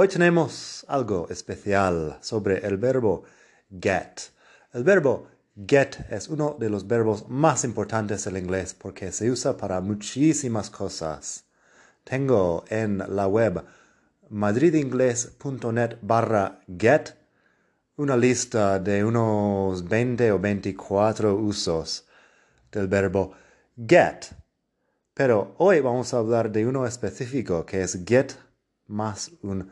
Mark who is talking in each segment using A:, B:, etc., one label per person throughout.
A: Hoy tenemos algo especial sobre el verbo get. El verbo get es uno de los verbos más importantes del inglés porque se usa para muchísimas cosas. Tengo en la web madridingles.net barra get una lista de unos 20 o 24 usos del verbo get. Pero hoy vamos a hablar de uno específico que es get más un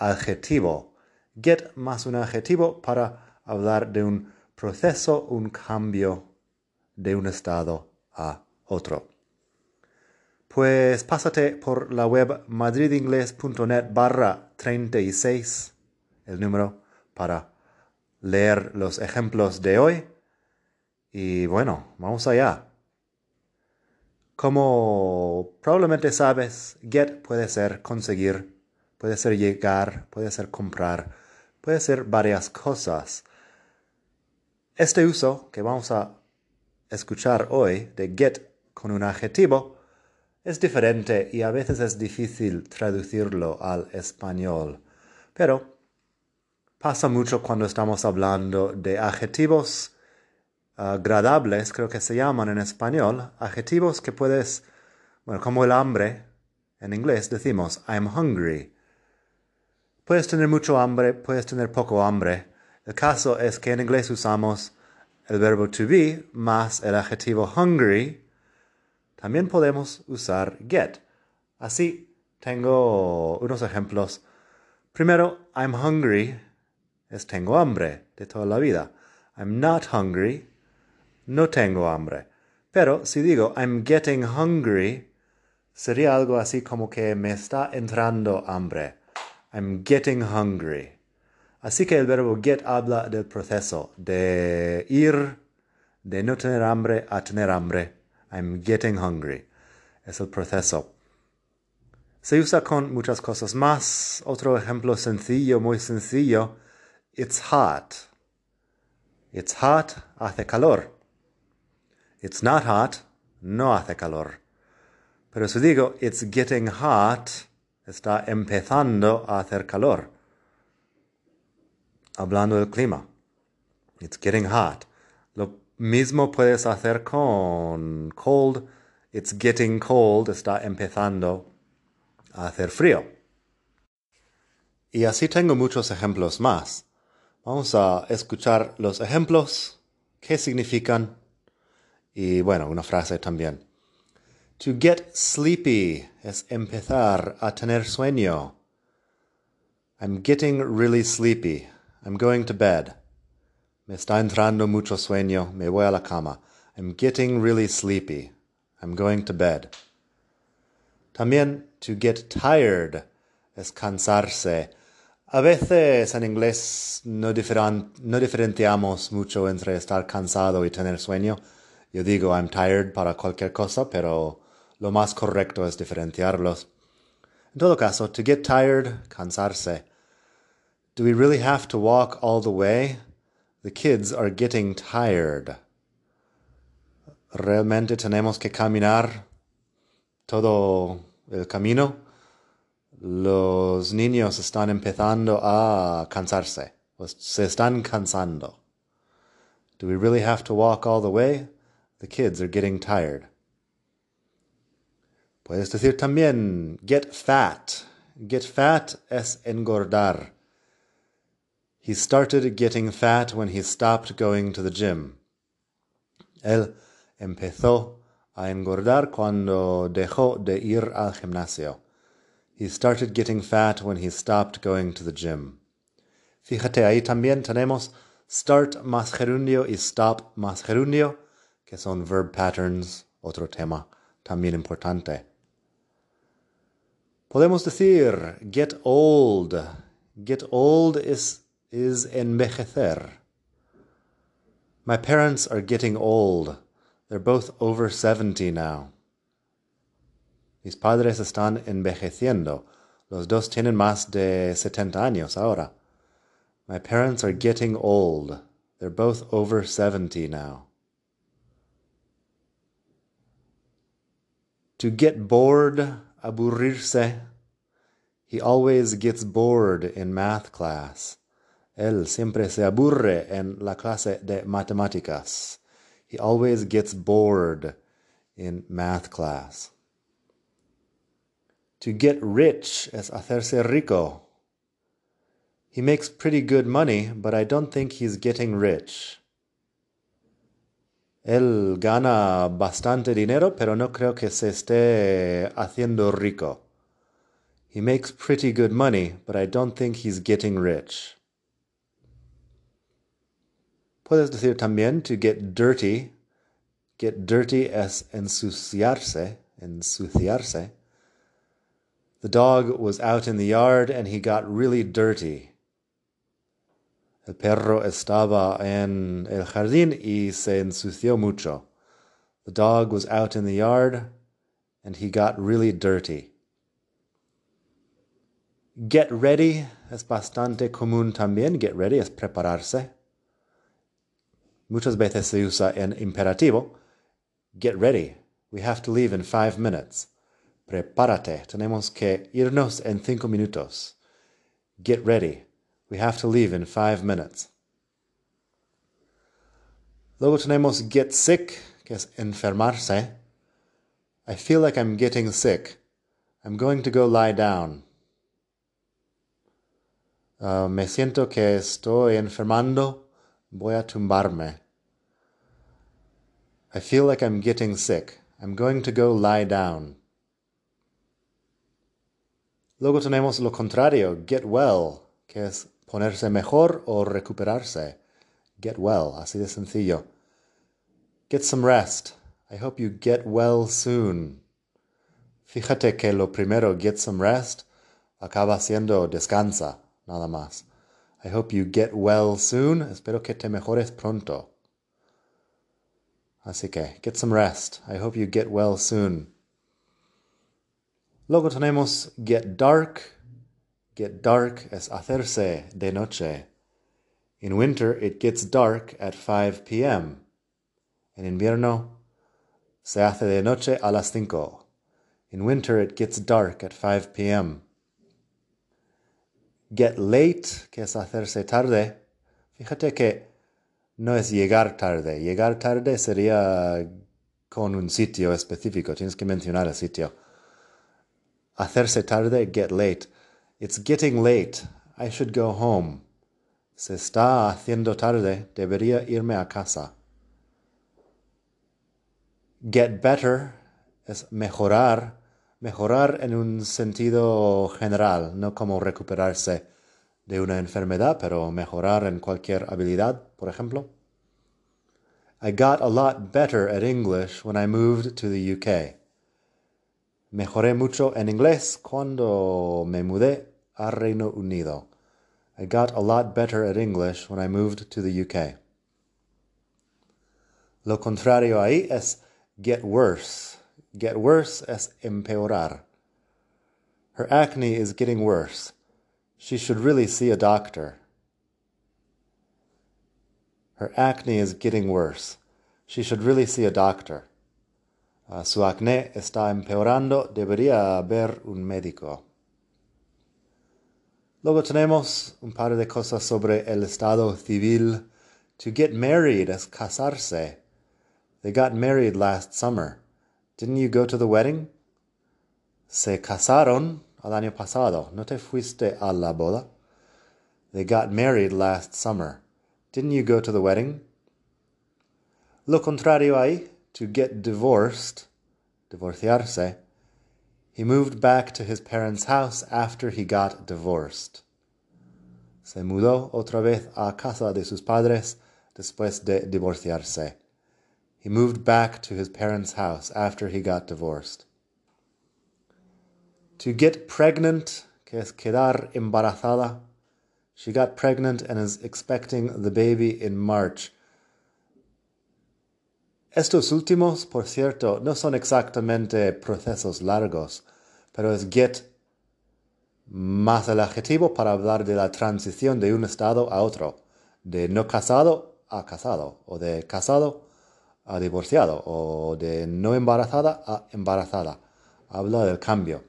A: adjetivo. Get más un adjetivo para hablar de un proceso, un cambio de un estado a otro. Pues pásate por la web madridingles.net barra 36, el número, para leer los ejemplos de hoy. Y bueno, vamos allá. Como probablemente sabes, get puede ser conseguir puede ser llegar, puede ser comprar, puede ser varias cosas. Este uso que vamos a escuchar hoy de get con un adjetivo es diferente y a veces es difícil traducirlo al español. Pero pasa mucho cuando estamos hablando de adjetivos agradables, creo que se llaman en español, adjetivos que puedes, bueno, como el hambre, en inglés decimos I'm hungry. Puedes tener mucho hambre, puedes tener poco hambre. El caso es que en inglés usamos el verbo to be más el adjetivo hungry. También podemos usar get. Así tengo unos ejemplos. Primero, I'm hungry es tengo hambre de toda la vida. I'm not hungry, no tengo hambre. Pero si digo I'm getting hungry, sería algo así como que me está entrando hambre. I'm getting hungry. Así que el verbo get habla del proceso de ir de no tener hambre a tener hambre. I'm getting hungry. Es el proceso. Se usa con muchas cosas más. Otro ejemplo sencillo, muy sencillo. It's hot. It's hot, hace calor. It's not hot, no hace calor. Pero si digo it's getting hot, está empezando a hacer calor. Hablando del clima. It's getting hot. Lo mismo puedes hacer con cold. It's getting cold. Está empezando a hacer frío. Y así tengo muchos ejemplos más. Vamos a escuchar los ejemplos, qué significan y bueno, una frase también. To get sleepy es empezar a tener sueño. I'm getting really sleepy. I'm going to bed. Me está entrando mucho sueño. Me voy a la cama. I'm getting really sleepy. I'm going to bed. También to get tired es cansarse. A veces en inglés no, no diferenciamos mucho entre estar cansado y tener sueño. Yo digo I'm tired para cualquier cosa, pero lo más correcto es diferenciarlos. En todo caso, to get tired, cansarse. Do we really have to walk all the way? The kids are getting tired. ¿Realmente tenemos que caminar todo el camino? Los niños están empezando a cansarse. Se están cansando. Do we really have to walk all the way? The kids are getting tired. Puedes decir también get fat. Get fat es engordar. He started getting fat when he stopped going to the gym. Él empezó a engordar cuando dejó de ir al gimnasio. He started getting fat when he stopped going to the gym. Fíjate, ahí también tenemos start más gerundio y stop más gerundio, que son verb patterns, otro tema también importante. Podemos decir get old. Get old es is envejecer. My parents are getting old. They're both over 70 now. Mis padres están envejeciendo. Los dos tienen más de 70 años ahora. My parents are getting old. They're both over 70 now. To get bored, aburrirse. He always gets bored in math class. Él siempre se aburre en la clase de matemáticas. He always gets bored in math class. To get rich es hacerse rico. He makes pretty good money, but I don't think he's getting rich. Él gana bastante dinero, pero no creo que se esté haciendo rico. He makes pretty good money, but I don't think he's getting rich. Puedes decir también to get dirty. Get dirty es ensuciarse, ensuciarse. The dog was out in the yard and he got really dirty. El perro estaba en el jardín y se ensució mucho. The dog was out in the yard and he got really dirty. Get ready es bastante común también. Get ready es prepararse. Muchas veces se usa en imperativo. Get ready. We have to leave in five minutes. Prepárate. Tenemos que irnos en cinco minutos. Get ready. We have to leave in five minutes. Luego tenemos get sick, que es enfermarse. I feel like I'm getting sick. I'm going to go lie down. Uh, me siento que estoy enfermando. Voy a tumbarme. I feel like I'm getting sick. I'm going to go lie down. Luego tenemos lo contrario, get well, que es ponerse mejor o recuperarse. Get well, así de sencillo. Get some rest. I hope you get well soon. Fíjate que lo primero, get some rest, acaba siendo descansa, nada más. I hope you get well soon. Espero que te mejores pronto. Así que, get some rest. I hope you get well soon. Luego tenemos get dark. Get dark es hacerse de noche. In winter, it gets dark at 5 p.m. En invierno, se hace de noche a las 5. In winter, it gets dark at 5 p.m. Get late, que es hacerse tarde. Fíjate que no es llegar tarde. Llegar tarde sería con un sitio específico. Tienes que mencionar el sitio. Hacerse tarde, get late. It's getting late. I should go home. Se está haciendo tarde. Debería irme a casa. Get better es mejorar mejorar en un sentido general, no como recuperarse de una enfermedad, pero mejorar en cualquier habilidad, por ejemplo. I got a lot better at English when I moved to the UK. Mejoré mucho en inglés cuando me mudé a Reino Unido. I got a lot better at English when I moved to the UK. Lo contrario ahí es get worse. Get worse es empeorar. Her acne is getting worse. She should really see a doctor. Her acne is getting worse. She should really see a doctor. Uh, su acné está empeorando. Debería ver un médico. Luego tenemos un par de cosas sobre el estado civil. To get married es casarse. They got married last summer. Didn't you go to the wedding? Se casaron al año pasado. ¿No te fuiste a la boda? They got married last summer. Didn't you go to the wedding? Lo contrario ahí, to get divorced, divorciarse. He moved back to his parents' house after he got divorced. Se mudó otra vez a casa de sus padres después de divorciarse. He moved back to his parents' house after he got divorced. To get pregnant, que es quedar embarazada. She got pregnant and is expecting the baby in March. Estos últimos, por cierto, no son exactamente procesos largos, pero es get más el adjetivo para hablar de la transición de un estado a otro, de no casado a casado, o de casado a divorciado, o de no embarazada a embarazada. Habla del cambio.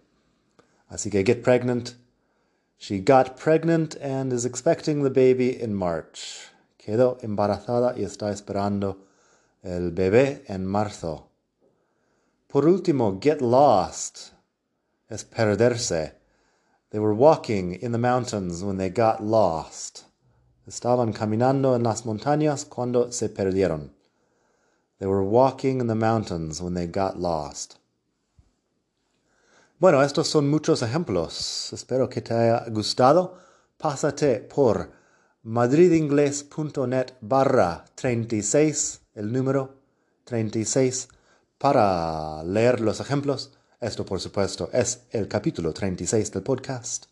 A: Así que get pregnant. She got pregnant and is expecting the baby in March. Quedó embarazada y está esperando el bebé en marzo. Por último, get lost es perderse. They were walking in the mountains when they got lost. Estaban caminando en las montañas cuando se perdieron. They were walking in the mountains when they got lost. Bueno, estos son muchos ejemplos. Espero que te haya gustado. Pásate por madridingles.net barra 36 el número 36 para leer los ejemplos. Esto, por supuesto, es el capítulo 36 del podcast.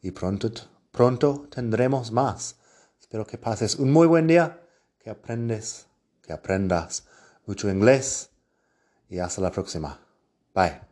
A: Y pronto, pronto tendremos más. Espero que pases un muy buen día, que aprendes, que aprendas mucho inglés. Y hasta la próxima. Bye.